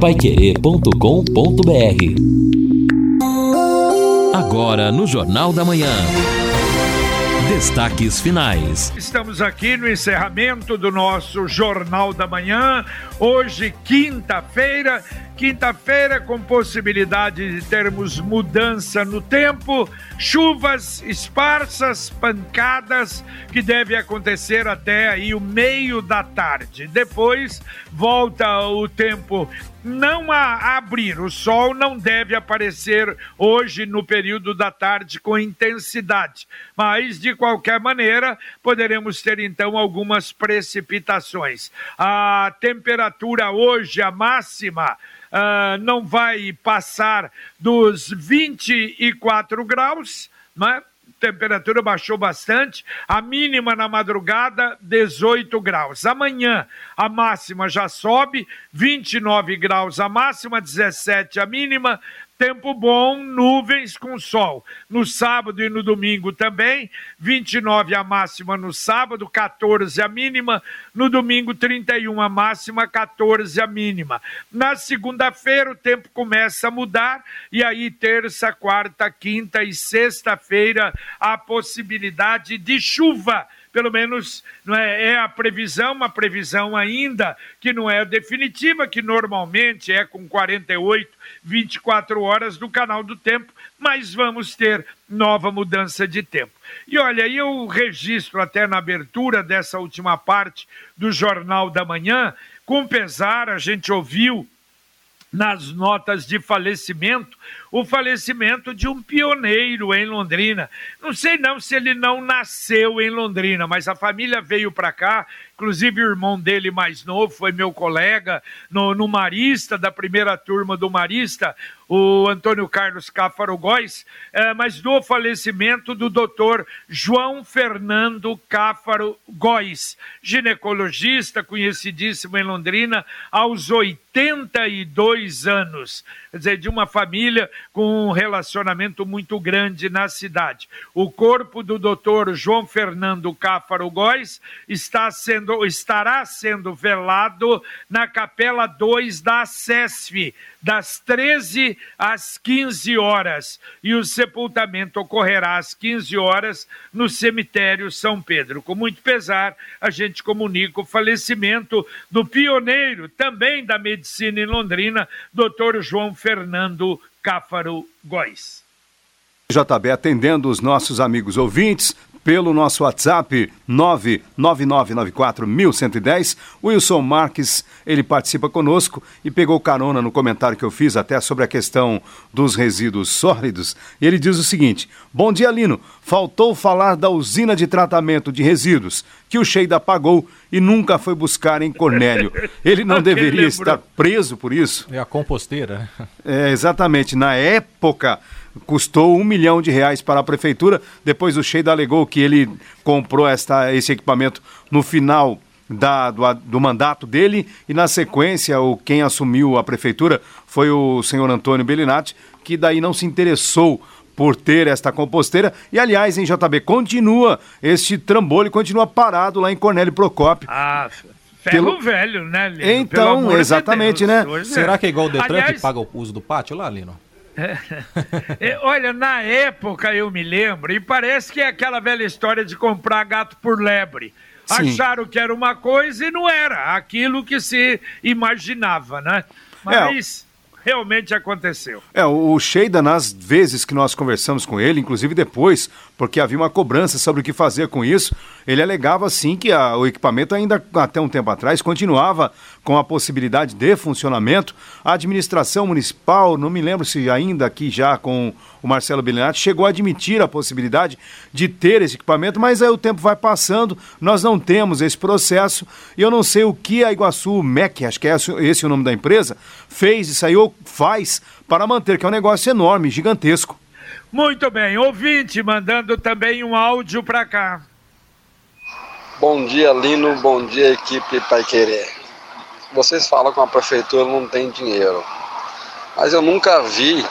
paiquerê.com.br Agora no Jornal da Manhã. Destaques finais. Estamos aqui no encerramento do nosso Jornal da Manhã. Hoje, quinta-feira, Quinta-feira, com possibilidade de termos mudança no tempo, chuvas esparsas, pancadas, que deve acontecer até aí o meio da tarde. Depois volta o tempo não a abrir. O sol não deve aparecer hoje no período da tarde com intensidade, mas de qualquer maneira poderemos ter então algumas precipitações. A temperatura hoje, a máxima uh, não vai passar dos 24 graus, né? temperatura baixou bastante, a mínima na madrugada 18 graus. Amanhã a máxima já sobe, 29 graus a máxima, 17 a mínima, Tempo bom, nuvens com sol. No sábado e no domingo também, 29 a máxima no sábado, 14 a mínima. No domingo, 31 a máxima, 14 a mínima. Na segunda-feira, o tempo começa a mudar, e aí, terça, quarta, quinta e sexta-feira, a possibilidade de chuva pelo menos não é, é a previsão, uma previsão ainda que não é definitiva, que normalmente é com 48, 24 horas do canal do tempo, mas vamos ter nova mudança de tempo. E olha, eu registro até na abertura dessa última parte do Jornal da Manhã, com pesar, a gente ouviu nas notas de falecimento o falecimento de um pioneiro em Londrina. Não sei não se ele não nasceu em Londrina, mas a família veio para cá, inclusive o irmão dele mais novo foi meu colega no, no Marista, da primeira turma do Marista, o Antônio Carlos Cáfaro Góes, é, mas do falecimento do doutor João Fernando Cáfaro Góes, ginecologista conhecidíssimo em Londrina, aos 82 anos. Quer dizer, de uma família com um relacionamento muito grande na cidade. O corpo do doutor João Fernando Cáfaro Góes está sendo, estará sendo velado na Capela 2 da SESF, das 13 às 15 horas. E o sepultamento ocorrerá às 15 horas no cemitério São Pedro. Com muito pesar, a gente comunica o falecimento do pioneiro também da medicina em Londrina, doutor João Fernando Cáfaro Góes. JB atendendo os nossos amigos ouvintes pelo nosso WhatsApp 999941110. Wilson Marques, ele participa conosco e pegou carona no comentário que eu fiz até sobre a questão dos resíduos sólidos. Ele diz o seguinte: Bom dia, Lino. Faltou falar da usina de tratamento de resíduos que o Sheida pagou e nunca foi buscar em Cornélio. Ele não deveria estar preso por isso? É a composteira. Né? É, exatamente. Na época custou um milhão de reais para a prefeitura. Depois o Sheida alegou que ele comprou esta, esse equipamento no final da, do, do, mandato dele e na sequência o quem assumiu a prefeitura foi o senhor Antônio Bellinati, que daí não se interessou por ter esta composteira. E aliás, em JB, continua este trambolho, continua parado lá em Cornélio Procópio. Ah, ferro Pelo... velho, né, Lino? Então, exatamente, de né? Será que é igual o Detran aliás... que paga o uso do pátio lá, Lino? É, olha, na época eu me lembro, e parece que é aquela velha história de comprar gato por lebre. Sim. Acharam que era uma coisa e não era aquilo que se imaginava, né? Mas. É realmente aconteceu. É, o Sheida, nas vezes que nós conversamos com ele, inclusive depois, porque havia uma cobrança sobre o que fazer com isso, ele alegava sim que a, o equipamento ainda até um tempo atrás continuava com a possibilidade de funcionamento. A administração municipal, não me lembro se ainda aqui já com o Marcelo Belinati, chegou a admitir a possibilidade de ter esse equipamento, mas aí o tempo vai passando, nós não temos esse processo e eu não sei o que a Iguaçu MEC, acho que é esse o nome da empresa, fez e saiu, faz para manter, que é um negócio enorme, gigantesco. Muito bem, ouvinte mandando também um áudio para cá. Bom dia, Lino. Bom dia, equipe Pai Querer vocês falam que a prefeitura não tem dinheiro. Mas eu nunca vi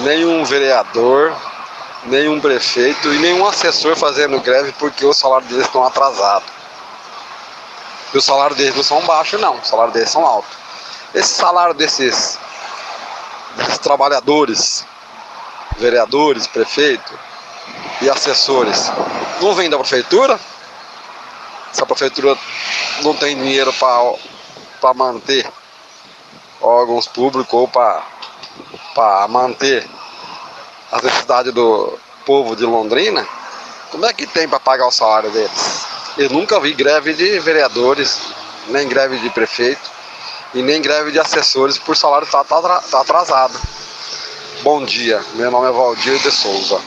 nenhum vereador, nenhum prefeito e nenhum assessor fazendo greve porque o salário deles estão atrasado. E o salário deles não são baixos não, o salário deles são altos. esse salário desses, desses trabalhadores, vereadores, prefeito e assessores, não vem da prefeitura? Se a prefeitura não tem dinheiro para manter órgãos públicos ou para manter as necessidades do povo de Londrina, como é que tem para pagar o salário deles? Eu nunca vi greve de vereadores, nem greve de prefeito e nem greve de assessores por salário estar tá, tá, tá atrasado. Bom dia, meu nome é Valdir de Souza.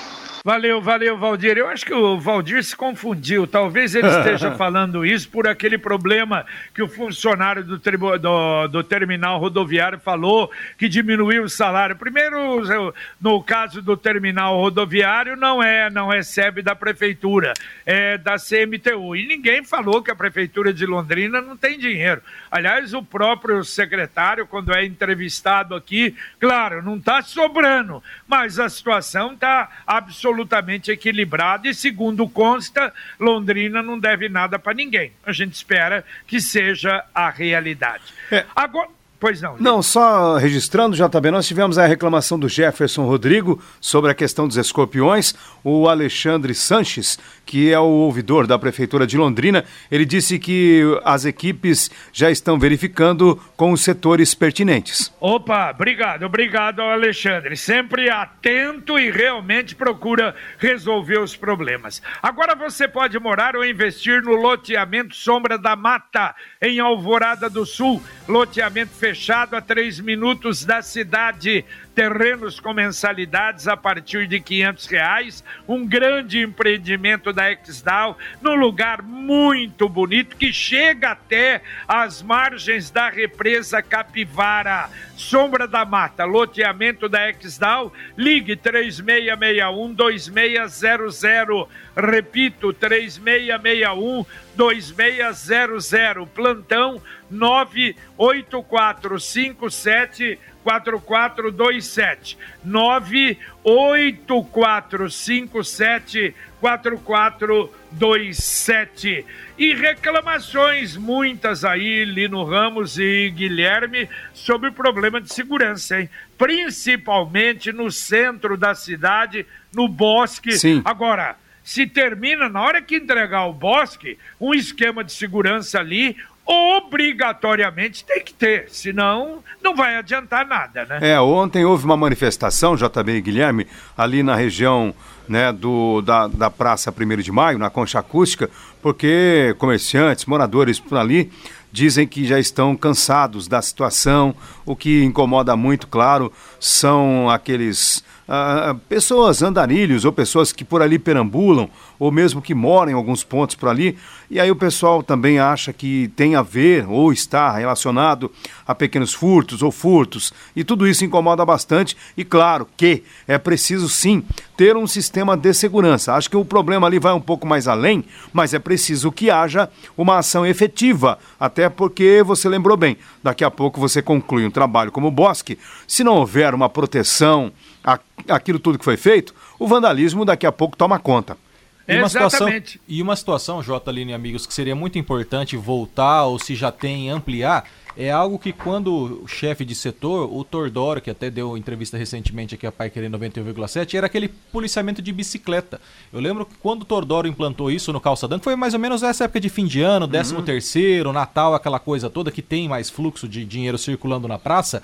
Valeu, valeu, Valdir. Eu acho que o Valdir se confundiu. Talvez ele esteja falando isso por aquele problema que o funcionário do, do, do, terminal rodoviário falou que diminuiu o salário. Primeiro, no caso do terminal rodoviário, não é, não recebe da prefeitura, é da CMTU. E ninguém falou que a prefeitura de Londrina não tem dinheiro. Aliás, o próprio secretário, quando é entrevistado aqui, claro, não está sobrando, mas a situação está absolutamente absolutamente equilibrado e, segundo consta, Londrina não deve nada para ninguém. A gente espera que seja a realidade. É. Agora. Pois não. Não, só registrando, JB, nós tivemos a reclamação do Jefferson Rodrigo sobre a questão dos escorpiões. O Alexandre Sanches, que é o ouvidor da Prefeitura de Londrina, ele disse que as equipes já estão verificando com os setores pertinentes. Opa, obrigado, obrigado Alexandre. Sempre atento e realmente procura resolver os problemas. Agora você pode morar ou investir no loteamento Sombra da Mata, em Alvorada do Sul. Loteamento fechado fechado a três minutos da cidade. Terrenos com mensalidades a partir de quinhentos reais. Um grande empreendimento da Exdal, num lugar muito bonito que chega até as margens da represa Capivara. Sombra da Mata, loteamento da Exdal. Ligue 3661 2600. Repito, 3661 2600. Plantão 98457 4427 98457 4427 e reclamações muitas aí Lino Ramos e Guilherme sobre problema de segurança, hein? Principalmente no centro da cidade, no bosque. Sim. Agora, se termina na hora que entregar o bosque, um esquema de segurança ali, obrigatoriamente tem que ter, senão não vai adiantar nada, né? É, ontem houve uma manifestação, JB e Guilherme, ali na região né, do, da, da Praça 1 de Maio, na Concha Acústica, porque comerciantes, moradores por ali dizem que já estão cansados da situação. O que incomoda muito, claro, são aqueles ah, pessoas andarilhos ou pessoas que por ali perambulam ou mesmo que moram em alguns pontos por ali. E aí o pessoal também acha que tem a ver ou está relacionado a pequenos furtos ou furtos. E tudo isso incomoda bastante. E claro que é preciso sim ter um sistema de segurança. Acho que o problema ali vai um pouco mais além, mas é preciso que haja uma ação efetiva. Até porque você lembrou bem, daqui a pouco você conclui um trabalho como o Bosque. Se não houver uma proteção aquilo tudo que foi feito, o vandalismo daqui a pouco toma conta. E uma, situação, e uma situação, J. Aline e amigos, que seria muito importante voltar ou se já tem ampliar, é algo que quando o chefe de setor, o Tordoro, que até deu entrevista recentemente aqui a Pai Querer 91,7, era aquele policiamento de bicicleta. Eu lembro que quando o Tordoro implantou isso no calçadão, foi mais ou menos essa época de fim de ano, 13 uhum. terceiro, Natal, aquela coisa toda que tem mais fluxo de dinheiro circulando na praça,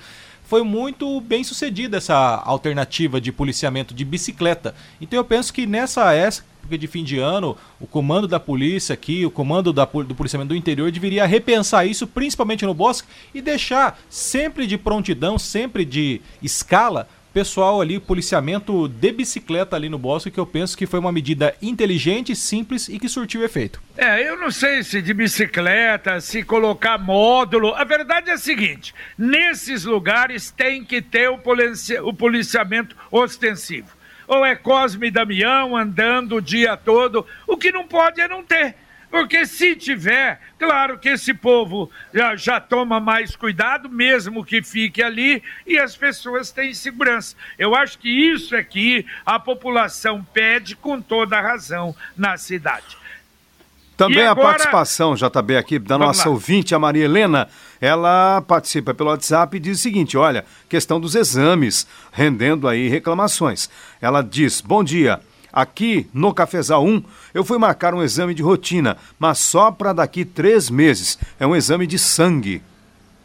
foi muito bem sucedida essa alternativa de policiamento de bicicleta. Então eu penso que nessa época de fim de ano, o comando da polícia aqui, o comando da, do policiamento do interior deveria repensar isso, principalmente no bosque, e deixar sempre de prontidão, sempre de escala, pessoal ali, policiamento de bicicleta ali no bosque, que eu penso que foi uma medida inteligente, simples e que surtiu efeito. É, eu não sei se de bicicleta, se colocar módulo. A verdade é a seguinte: nesses lugares tem que ter o, policia o policiamento ostensivo. Ou é Cosme e Damião andando o dia todo. O que não pode é não ter. Porque se tiver, claro que esse povo já, já toma mais cuidado, mesmo que fique ali, e as pessoas têm segurança. Eu acho que isso é que a população pede com toda a razão na cidade. Também agora... a participação, JB, aqui da Vamos nossa lá. ouvinte, a Maria Helena. ela participa pelo WhatsApp e diz o seguinte: olha, questão dos exames, rendendo aí reclamações. Ela diz: bom dia. Aqui no Cafezal 1, eu fui marcar um exame de rotina, mas só para daqui três meses. É um exame de sangue.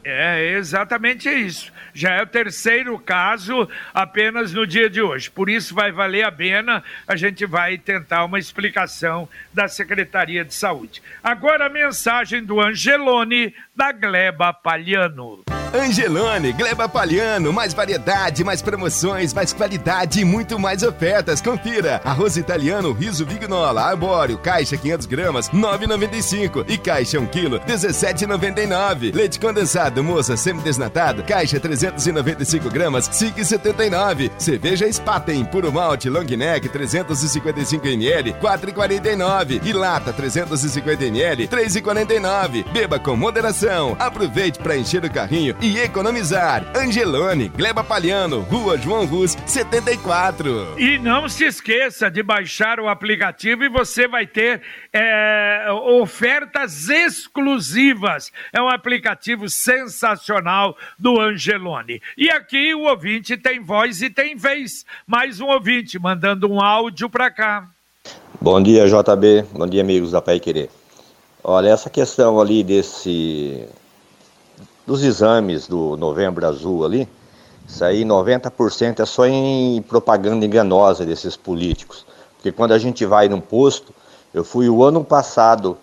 É exatamente isso. Já é o terceiro caso apenas no dia de hoje. Por isso vai valer a pena, a gente vai tentar uma explicação da Secretaria de Saúde. Agora a mensagem do Angelone da Gleba Palhano. Angelone, Gleba Palhano, mais variedade, mais promoções, mais qualidade e muito mais ofertas. Confira. Arroz italiano, riso vignola, arbóreo, caixa 500 gramas, 9,95 e caixa 1 quilo, 17,99. Leite condensado, moça, semi-desnatado, caixa 395 gramas, 5,79. Cerveja Spaten, puro malte, long neck, 355 ml, 4,49 e lata 350 ml, 3,49. Beba com moderação. Aproveite para encher o carrinho e economizar. Angelone, Gleba Palhano, Rua João Rus, 74. E não se esqueça de baixar o aplicativo e você vai ter é, ofertas exclusivas. É um aplicativo sensacional do Angelone. E aqui o ouvinte tem voz e tem vez. Mais um ouvinte mandando um áudio para cá. Bom dia, JB. Bom dia, amigos da Pai Querer. Olha, essa questão ali desse dos exames do Novembro Azul ali, isso aí 90% é só em propaganda enganosa desses políticos. Porque quando a gente vai num posto, eu fui o ano passado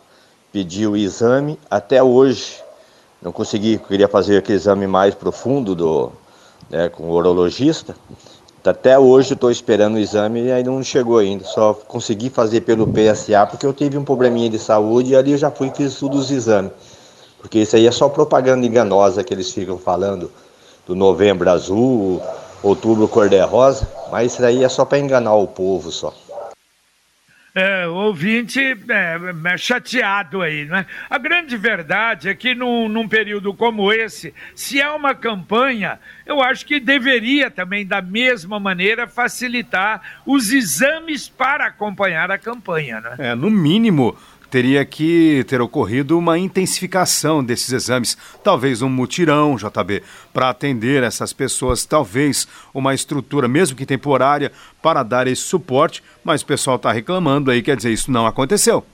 pedir o exame, até hoje não consegui, queria fazer aquele exame mais profundo do, né, com o urologista. Até hoje estou esperando o exame e aí não chegou ainda. Só consegui fazer pelo PSA porque eu tive um probleminha de saúde e ali eu já fui e fiz todos os exames. Porque isso aí é só propaganda enganosa que eles ficam falando do novembro azul, outubro cor-de-rosa, mas isso aí é só para enganar o povo só. É, ouvinte é, é, chateado aí, né? A grande verdade é que num, num, período como esse, se há uma campanha, eu acho que deveria também, da mesma maneira, facilitar os exames para acompanhar a campanha, né? É, no mínimo, teria que ter ocorrido uma intensificação desses exames, talvez um mutirão, JB, para atender essas pessoas, talvez uma estrutura, mesmo que temporária, para dar esse suporte, mas o pessoal está reclamando aí, quer dizer, isso não aconteceu.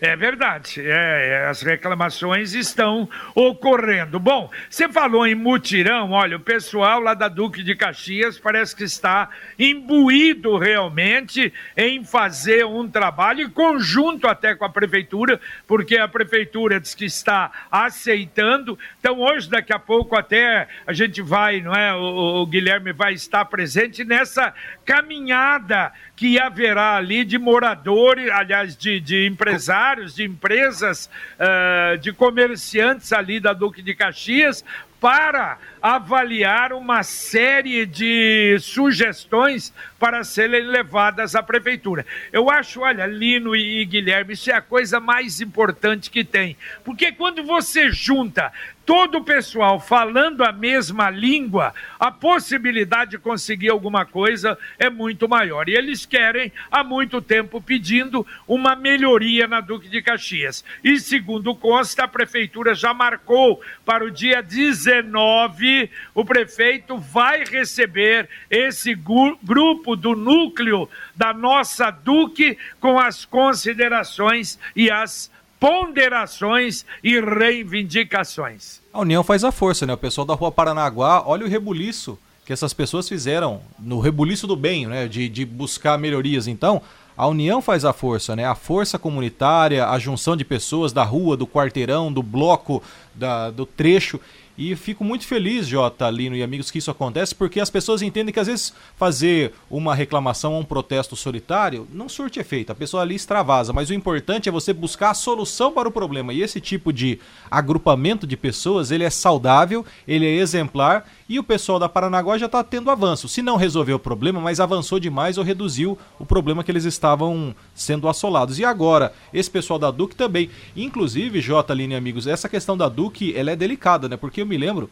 É verdade, é, é, as reclamações estão ocorrendo. Bom, você falou em mutirão, olha, o pessoal lá da Duque de Caxias parece que está imbuído realmente em fazer um trabalho conjunto até com a prefeitura, porque a prefeitura diz que está aceitando. Então, hoje, daqui a pouco, até a gente vai, não é? O, o Guilherme vai estar presente nessa caminhada que haverá ali de moradores, aliás, de, de empresários, de empresas, uh, de comerciantes ali da Duque de Caxias, para avaliar uma série de sugestões para serem levadas à prefeitura. Eu acho, olha, Lino e Guilherme, isso é a coisa mais importante que tem. Porque quando você junta todo o pessoal falando a mesma língua, a possibilidade de conseguir alguma coisa é muito maior. E eles querem, há muito tempo, pedindo uma melhoria na Duque de Caxias. E, segundo consta, a prefeitura já marcou para o dia 19, o prefeito vai receber esse grupo do núcleo da nossa Duque com as considerações e as ponderações e reivindicações. A união faz a força, né? O pessoal da Rua Paranaguá, olha o rebuliço que essas pessoas fizeram no rebuliço do bem, né? De, de buscar melhorias. Então, a união faz a força, né? A força comunitária, a junção de pessoas da rua, do quarteirão, do bloco, da, do trecho. E fico muito feliz, Jota, Lino e amigos, que isso acontece, porque as pessoas entendem que às vezes fazer uma reclamação ou um protesto solitário não surte efeito, a pessoa ali extravasa, mas o importante é você buscar a solução para o problema. E esse tipo de agrupamento de pessoas, ele é saudável, ele é exemplar e o pessoal da Paranaguá já está tendo avanço. Se não resolveu o problema, mas avançou demais ou reduziu o problema que eles estavam sendo assolados. E agora, esse pessoal da Duque também. Inclusive, Jota, Lino e amigos, essa questão da Duque, ela é delicada, né? Porque me lembro,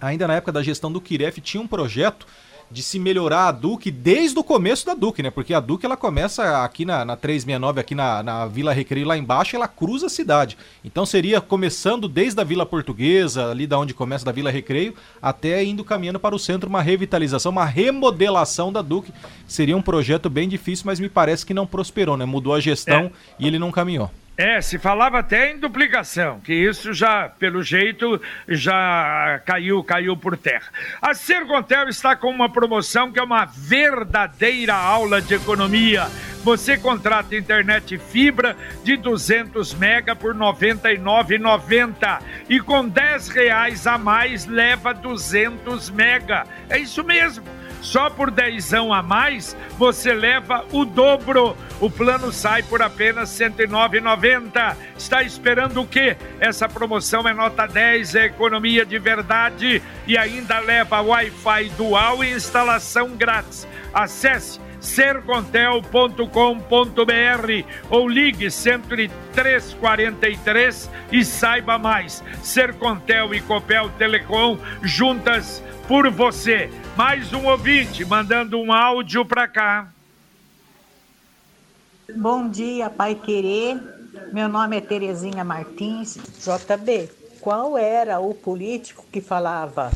ainda na época da gestão do Kiref, tinha um projeto de se melhorar a Duque desde o começo da Duque, né? Porque a Duque ela começa aqui na, na 369, aqui na, na Vila Recreio, lá embaixo, ela cruza a cidade. Então seria começando desde a Vila Portuguesa, ali da onde começa da Vila Recreio, até indo caminhando para o centro, uma revitalização, uma remodelação da Duque. Seria um projeto bem difícil, mas me parece que não prosperou, né? Mudou a gestão é. e ele não caminhou. É, se falava até em duplicação, que isso já, pelo jeito, já caiu, caiu por terra. A Sercontel está com uma promoção que é uma verdadeira aula de economia. Você contrata internet fibra de 200 mega por R$ 99,90 e com 10 reais a mais leva 200 mega. É isso mesmo. Só por dezão a mais, você leva o dobro. O plano sai por apenas R$ 109,90. Está esperando o quê? Essa promoção é nota 10, é economia de verdade e ainda leva Wi-Fi dual e instalação grátis. Acesse sercontel.com.br ou ligue 10343 e saiba mais. Sercontel e Copel Telecom juntas por você. Mais um ouvinte mandando um áudio para cá. Bom dia, Pai Querer. Meu nome é Terezinha Martins. JB, qual era o político que falava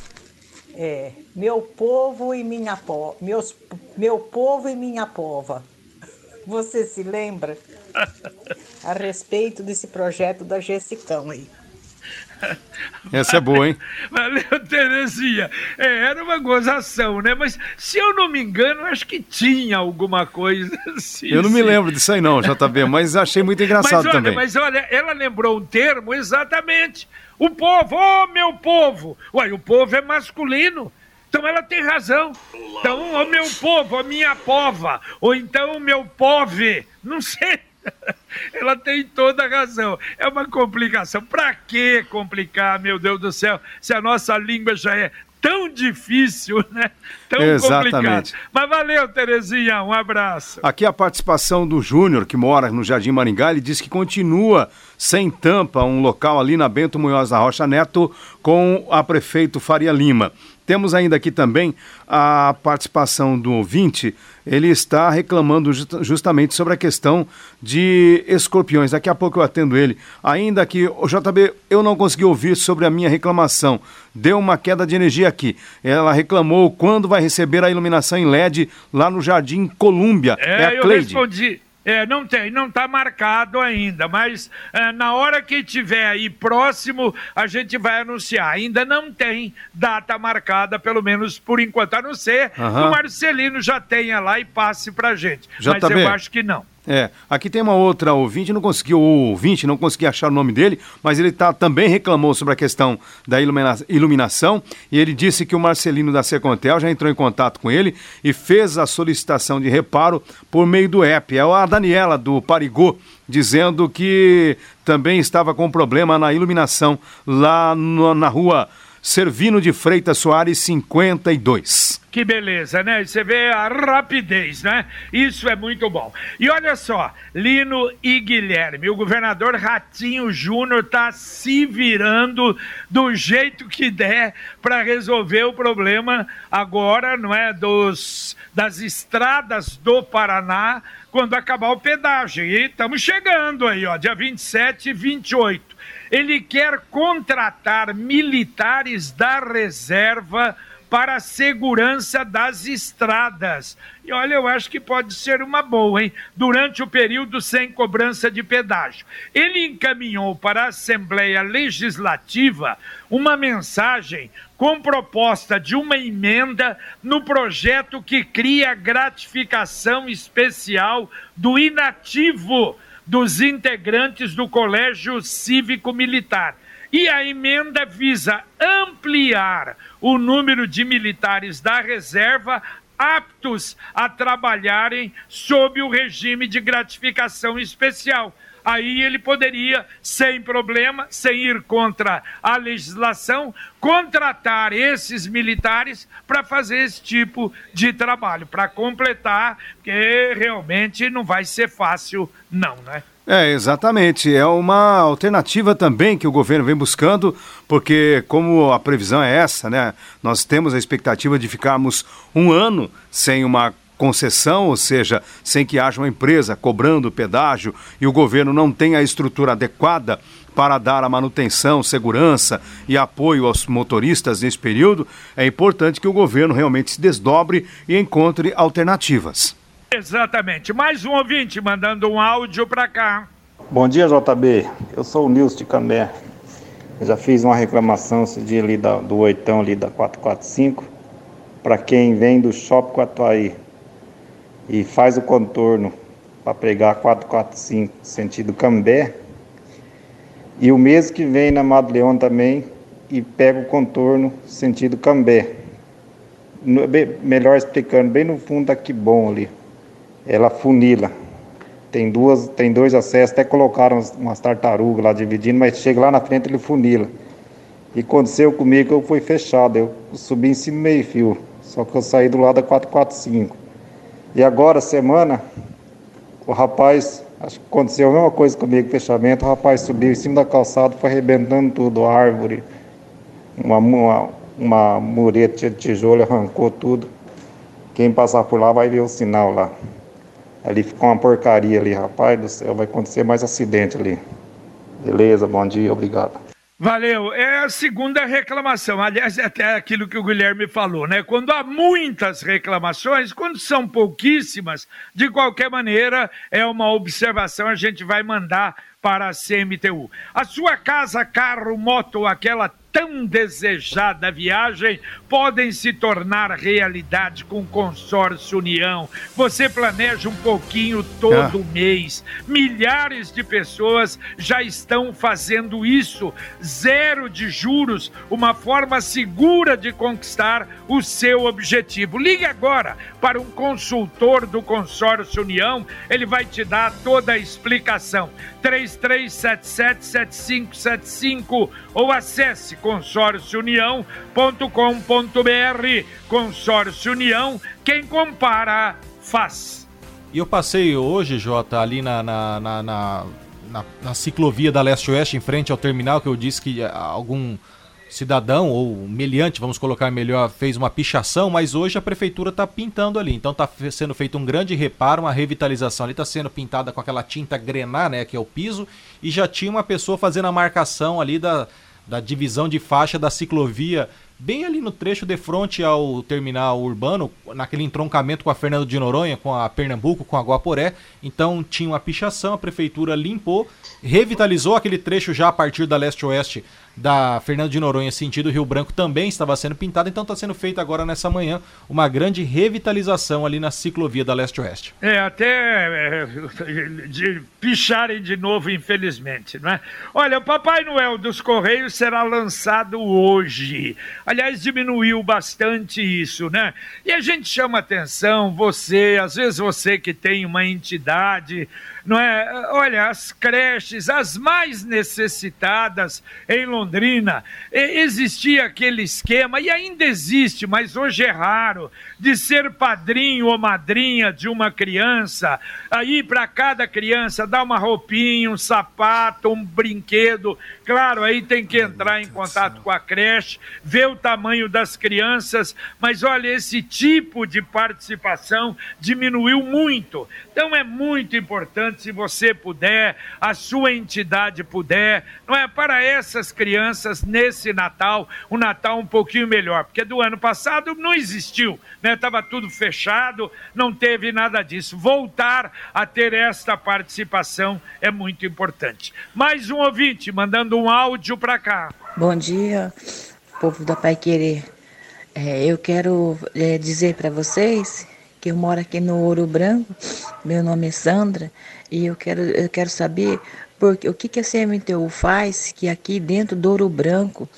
é, meu povo e minha po meus, meu povo e minha pova? Você se lembra? A respeito desse projeto da Jessicão aí. Essa é boa, hein? Valeu, Terezinha. É, era uma gozação, né? Mas se eu não me engano, acho que tinha alguma coisa assim. Eu não me lembro disso aí, não, JB, mas achei muito engraçado mas, olha, também. Mas olha, ela lembrou um termo exatamente. O povo, ô oh, meu povo! Uai, o povo é masculino. Então ela tem razão. Então, o meu povo, a minha pova, ou então o meu pove, não sei. Ela tem toda a razão. É uma complicação. Para que complicar, meu Deus do céu, se a nossa língua já é tão difícil, né? Tão Exatamente. complicado. Mas valeu, Terezinha, um abraço. Aqui a participação do Júnior, que mora no Jardim Maringá, ele diz que continua sem tampa um local ali na Bento Munhoz da Rocha Neto com a prefeito Faria Lima. Temos ainda aqui também a participação do ouvinte. Ele está reclamando justamente sobre a questão de escorpiões. Daqui a pouco eu atendo ele. Ainda que, o JB, eu não consegui ouvir sobre a minha reclamação. Deu uma queda de energia aqui. Ela reclamou quando vai receber a iluminação em LED lá no Jardim Colúmbia. É, é a Cleide. Eu respondi. É, não tem, não está marcado ainda, mas é, na hora que tiver aí próximo, a gente vai anunciar. Ainda não tem data marcada, pelo menos por enquanto, a não ser uhum. que o Marcelino já tenha lá e passe para gente. Já mas eu acho que não. É, aqui tem uma outra ouvinte, não conseguiu, ouvinte não consegui achar o nome dele, mas ele tá, também reclamou sobre a questão da ilumina, iluminação e ele disse que o Marcelino da Secontel já entrou em contato com ele e fez a solicitação de reparo por meio do app. É a Daniela do Parigô dizendo que também estava com problema na iluminação lá no, na rua Servino de Freitas Soares 52. Que beleza, né? Você vê a rapidez, né? Isso é muito bom. E olha só, Lino e Guilherme, o governador Ratinho Júnior está se virando do jeito que der para resolver o problema agora, não é? Dos, das estradas do Paraná quando acabar o pedágio. E estamos chegando aí, ó, dia 27 e 28 ele quer contratar militares da reserva para a segurança das estradas. E olha, eu acho que pode ser uma boa, hein? Durante o período sem cobrança de pedágio. Ele encaminhou para a Assembleia Legislativa uma mensagem com proposta de uma emenda no projeto que cria gratificação especial do inativo dos integrantes do Colégio Cívico Militar. E a emenda visa ampliar o número de militares da reserva aptos a trabalharem sob o regime de gratificação especial aí ele poderia, sem problema, sem ir contra a legislação, contratar esses militares para fazer esse tipo de trabalho, para completar, porque realmente não vai ser fácil, não, né? É, exatamente. É uma alternativa também que o governo vem buscando, porque como a previsão é essa, né? Nós temos a expectativa de ficarmos um ano sem uma concessão, ou seja, sem que haja uma empresa cobrando pedágio e o governo não tenha a estrutura adequada para dar a manutenção, segurança e apoio aos motoristas nesse período, é importante que o governo realmente se desdobre e encontre alternativas. Exatamente. Mais um ouvinte mandando um áudio para cá. Bom dia, JB. Eu sou o Nilson de Cambé. Eu já fiz uma reclamação esse dia ali da, do oitão ali da 445 para quem vem do Shopping Quatuaí e faz o contorno para pregar 445 sentido Cambé. E o mesmo que vem na Madre Leão também e pega o contorno sentido Cambé. No, bem, melhor explicando, bem no fundo da bom ali. Ela funila. Tem duas, tem dois acessos, até colocaram umas, tartarugas lá dividindo, mas chega lá na frente ele funila. E aconteceu comigo, eu fui fechado, eu subi em cima meio fio, só que eu saí do lado da 445. E agora, semana, o rapaz, acho que aconteceu a mesma coisa comigo, fechamento, o rapaz subiu em cima da calçada, foi arrebentando tudo, árvore, uma, uma, uma mureta de tijolo, arrancou tudo. Quem passar por lá vai ver o sinal lá. Ali ficou uma porcaria ali, rapaz do céu, vai acontecer mais acidente ali. Beleza, bom dia, obrigado. Valeu. É a segunda reclamação. Aliás, é até aquilo que o Guilherme falou, né? Quando há muitas reclamações, quando são pouquíssimas, de qualquer maneira, é uma observação, a gente vai mandar para a CMTU. A sua casa, carro, moto, aquela tão desejada viagem podem se tornar realidade com o consórcio União. Você planeja um pouquinho todo ah. mês. Milhares de pessoas já estão fazendo isso. Zero de juros, uma forma segura de conquistar o seu objetivo. Ligue agora para um consultor do consórcio União, ele vai te dar toda a explicação. 33777575 ou acesse consórciounião.com.br. Consórcio União, quem compara, faz. E eu passei hoje, Jota, ali na, na, na, na, na, na ciclovia da Leste-Oeste, em frente ao terminal, que eu disse que algum cidadão ou meliante, vamos colocar melhor, fez uma pichação, mas hoje a prefeitura está pintando ali. Então está sendo feito um grande reparo, uma revitalização ali, está sendo pintada com aquela tinta grená, né, que é o piso, e já tinha uma pessoa fazendo a marcação ali da, da divisão de faixa da ciclovia bem ali no trecho de frente ao terminal urbano, naquele entroncamento com a Fernando de Noronha, com a Pernambuco, com a Guaporé. Então tinha uma pichação, a prefeitura limpou, revitalizou aquele trecho já a partir da leste-oeste da Fernando de Noronha, sentido Rio Branco, também estava sendo pintada, então está sendo feita agora nessa manhã uma grande revitalização ali na ciclovia da leste-oeste. É, até é, de picharem de novo, infelizmente, não é? Olha, o Papai Noel dos Correios será lançado hoje. Aliás, diminuiu bastante isso, né? E a gente chama atenção, você, às vezes você que tem uma entidade, não é? Olha, as creches, as mais necessitadas em Londrina, existia aquele esquema, e ainda existe, mas hoje é raro, de ser padrinho ou madrinha de uma criança, aí para cada criança dar uma roupinha, um sapato, um brinquedo. Claro, aí tem que entrar em contato com a creche, ver o tamanho das crianças, mas olha, esse tipo de participação diminuiu muito. Então é muito importante, se você puder, a sua entidade puder, não é? Para essas crianças, nesse Natal, um Natal um pouquinho melhor, porque do ano passado não existiu, né? Estava tudo fechado, não teve nada disso. Voltar a ter esta participação é muito importante. Mais um ouvinte mandando um áudio para cá. Bom dia, povo da Pai Querer. É, eu quero é, dizer para vocês que eu moro aqui no Ouro Branco, meu nome é Sandra, e eu quero, eu quero saber porque, o que, que a CMTU faz que aqui dentro do Ouro Branco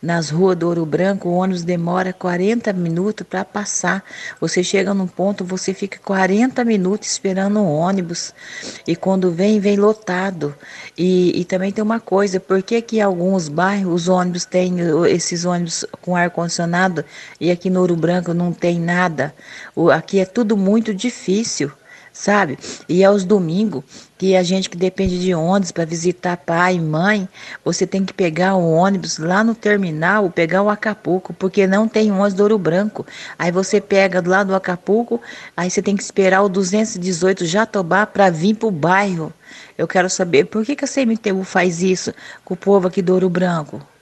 nas ruas do Ouro Branco, o ônibus demora 40 minutos para passar. Você chega num ponto, você fica 40 minutos esperando um ônibus. E quando vem, vem lotado. E, e também tem uma coisa, por que que alguns bairros os ônibus têm esses ônibus com ar-condicionado e aqui no Ouro Branco não tem nada? O, aqui é tudo muito difícil sabe? E aos domingos, que a gente que depende de ônibus para visitar pai e mãe, você tem que pegar o ônibus lá no terminal, pegar o Acapulco, porque não tem ônibus do Ouro Branco. Aí você pega lá do Acapulco, aí você tem que esperar o 218 Jatobá para vir para o bairro. Eu quero saber por que, que a CMTU faz isso com o povo aqui do Ouro Branco.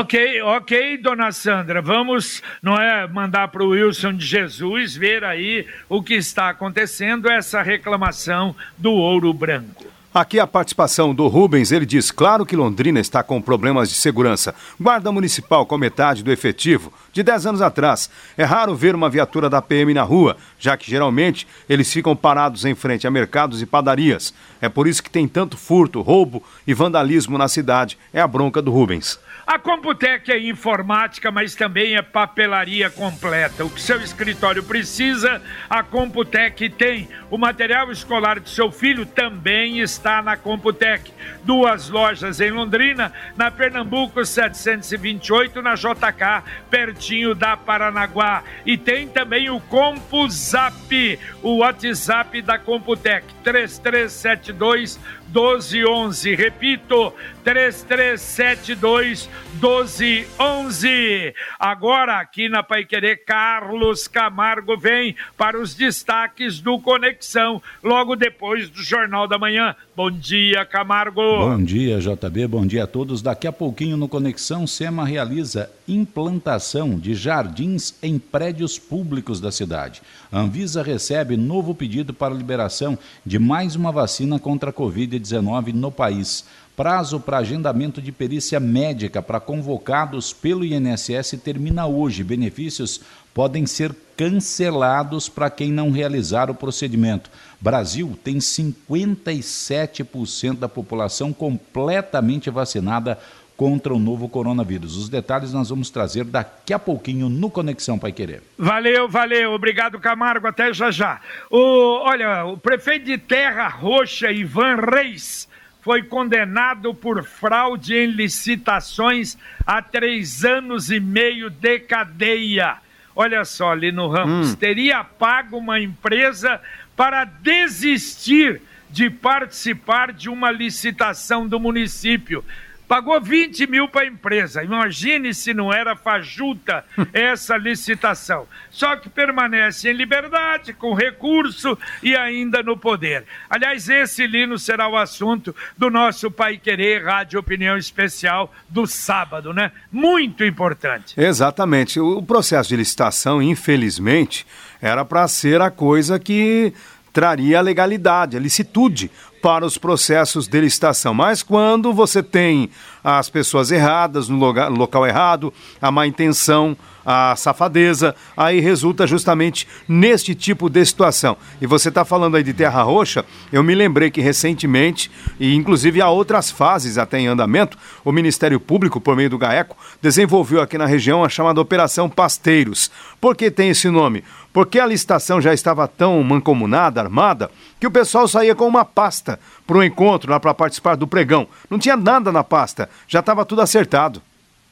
Ok, ok, dona Sandra, vamos, não é, mandar para o Wilson de Jesus ver aí o que está acontecendo, essa reclamação do ouro branco. Aqui a participação do Rubens, ele diz: claro que Londrina está com problemas de segurança. Guarda municipal com metade do efetivo de 10 anos atrás. É raro ver uma viatura da PM na rua, já que geralmente eles ficam parados em frente a mercados e padarias. É por isso que tem tanto furto, roubo e vandalismo na cidade. É a bronca do Rubens. A Computec é informática, mas também é papelaria completa. O que seu escritório precisa, a Computec tem. O material escolar de seu filho também está na Computec. Duas lojas em Londrina, na Pernambuco 728, na JK, pertinho da Paranaguá. E tem também o CompuZap, o WhatsApp da Computec, 3372 1211. Repito, 3372 1211. Agora aqui na Pai Querer, Carlos Camargo vem para os destaques do Conexão, logo depois do Jornal da Manhã. Bom dia, Camargo. Bom dia, JB. Bom dia a todos. Daqui a pouquinho no Conexão, SEMA realiza implantação de jardins em prédios públicos da cidade. Anvisa recebe novo pedido para liberação de mais uma vacina contra a Covid-19 no país. Prazo para agendamento de perícia médica para convocados pelo INSS termina hoje. Benefícios podem ser cancelados para quem não realizar o procedimento. Brasil tem 57% da população completamente vacinada contra o novo coronavírus. Os detalhes nós vamos trazer daqui a pouquinho no Conexão Pai Querer. Valeu, valeu. Obrigado, Camargo. Até já já. O, olha, o prefeito de Terra Roxa, Ivan Reis, foi condenado por fraude em licitações a três anos e meio de cadeia. Olha só, ali no Ramos, hum. teria pago uma empresa para desistir de participar de uma licitação do município. Pagou 20 mil para a empresa. Imagine se não era fajuta essa licitação. Só que permanece em liberdade, com recurso e ainda no poder. Aliás, esse, Lino, será o assunto do nosso Pai Querer Rádio Opinião Especial do sábado, né? Muito importante. Exatamente. O processo de licitação, infelizmente, era para ser a coisa que traria a legalidade, a licitude para os processos de licitação. Mas quando você tem as pessoas erradas no local, local errado, a má intenção, a safadeza, aí resulta justamente neste tipo de situação. E você está falando aí de Terra Roxa, eu me lembrei que recentemente, e inclusive há outras fases até em andamento, o Ministério Público, por meio do GAECO, desenvolveu aqui na região a chamada Operação Pasteiros. Por que tem esse nome? Porque a licitação já estava tão mancomunada, armada, que o pessoal saía com uma pasta para o encontro, lá para participar do pregão. Não tinha nada na pasta, já estava tudo acertado.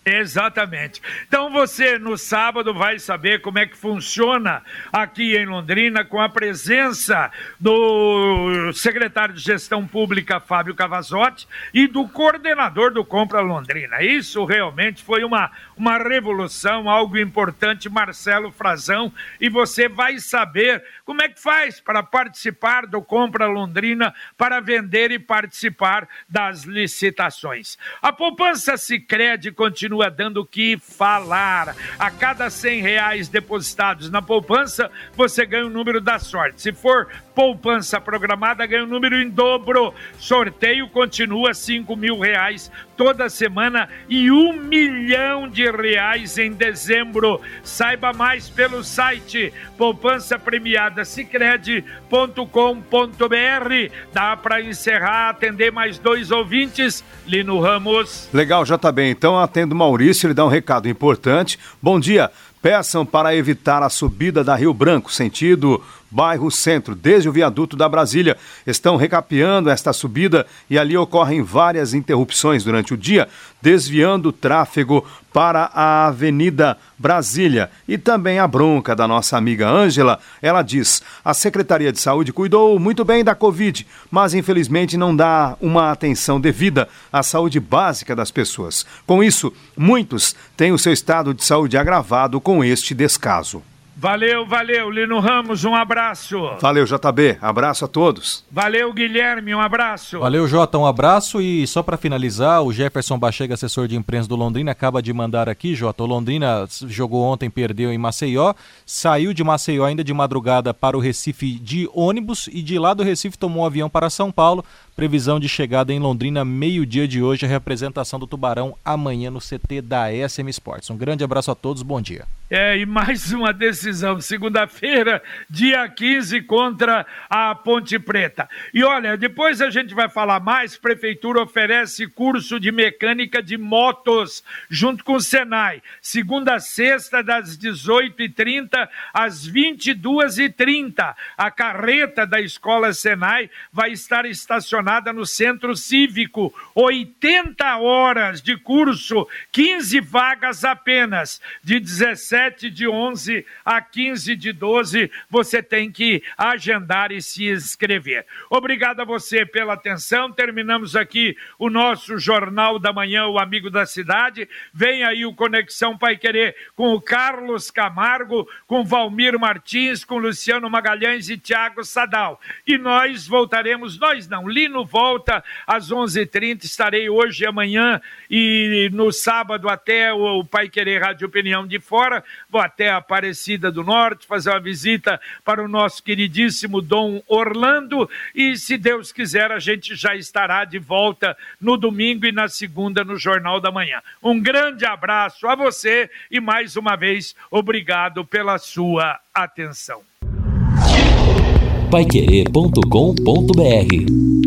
Exatamente. Então você no sábado vai saber como é que funciona aqui em Londrina com a presença do secretário de Gestão Pública Fábio Cavazotti e do coordenador do Compra Londrina. Isso realmente foi uma, uma revolução, algo importante, Marcelo Frazão, e você vai saber como é que faz para participar do Compra Londrina, para vender e participar das licitações. A poupança Sicredi continua dando o que falar. A cada 100 reais depositados na poupança, você ganha o número da sorte. Se for poupança programada, ganha o número em dobro. Sorteio continua 5 mil reais toda semana e um milhão de reais em dezembro. Saiba mais pelo site poupança premiada cicred.com.br. Dá para encerrar, atender mais dois ouvintes. Lino Ramos. Legal, JB. Então atendo Maurício, ele dá um recado importante. Bom dia. Peçam para evitar a subida da Rio Branco, sentido bairro Centro, desde o viaduto da Brasília. Estão recapeando esta subida e ali ocorrem várias interrupções durante o dia, desviando o tráfego para a Avenida Brasília. E também a bronca da nossa amiga Ângela. Ela diz: a Secretaria de Saúde cuidou muito bem da Covid, mas infelizmente não dá uma atenção devida à saúde básica das pessoas. Com isso, muitos têm o seu estado de saúde agravado com este descaso. Valeu, valeu, Lino Ramos, um abraço. Valeu, JB, abraço a todos. Valeu, Guilherme, um abraço. Valeu, Jota, um abraço. E só para finalizar, o Jefferson Bachega, assessor de imprensa do Londrina, acaba de mandar aqui, Jota. O Londrina jogou ontem, perdeu em Maceió, saiu de Maceió ainda de madrugada para o Recife de ônibus e de lá do Recife tomou um avião para São Paulo. Previsão de chegada em Londrina, meio-dia de hoje, a representação do Tubarão amanhã no CT da SM Sports. Um grande abraço a todos, bom dia. É, e mais uma decisão, segunda-feira, dia 15, contra a Ponte Preta. E olha, depois a gente vai falar mais. Prefeitura oferece curso de mecânica de motos junto com o Senai. Segunda a sexta, das 18h30 às 22h30. A carreta da escola Senai vai estar estacionada no centro cívico. 80 horas de curso, 15 vagas apenas, de 17 7 de 11 a 15 de 12, você tem que agendar e se inscrever. Obrigado a você pela atenção. Terminamos aqui o nosso Jornal da Manhã, o Amigo da Cidade. Vem aí o Conexão Pai Querer com o Carlos Camargo, com Valmir Martins, com Luciano Magalhães e Tiago Sadal. E nós voltaremos, nós não, Lino volta às 11h30. Estarei hoje e amanhã e no sábado até o Pai Querer Rádio Opinião de Fora vou até a Aparecida do Norte fazer uma visita para o nosso queridíssimo Dom Orlando e, se Deus quiser, a gente já estará de volta no domingo e na segunda no Jornal da Manhã. Um grande abraço a você e, mais uma vez, obrigado pela sua atenção. Paiquerê.com.br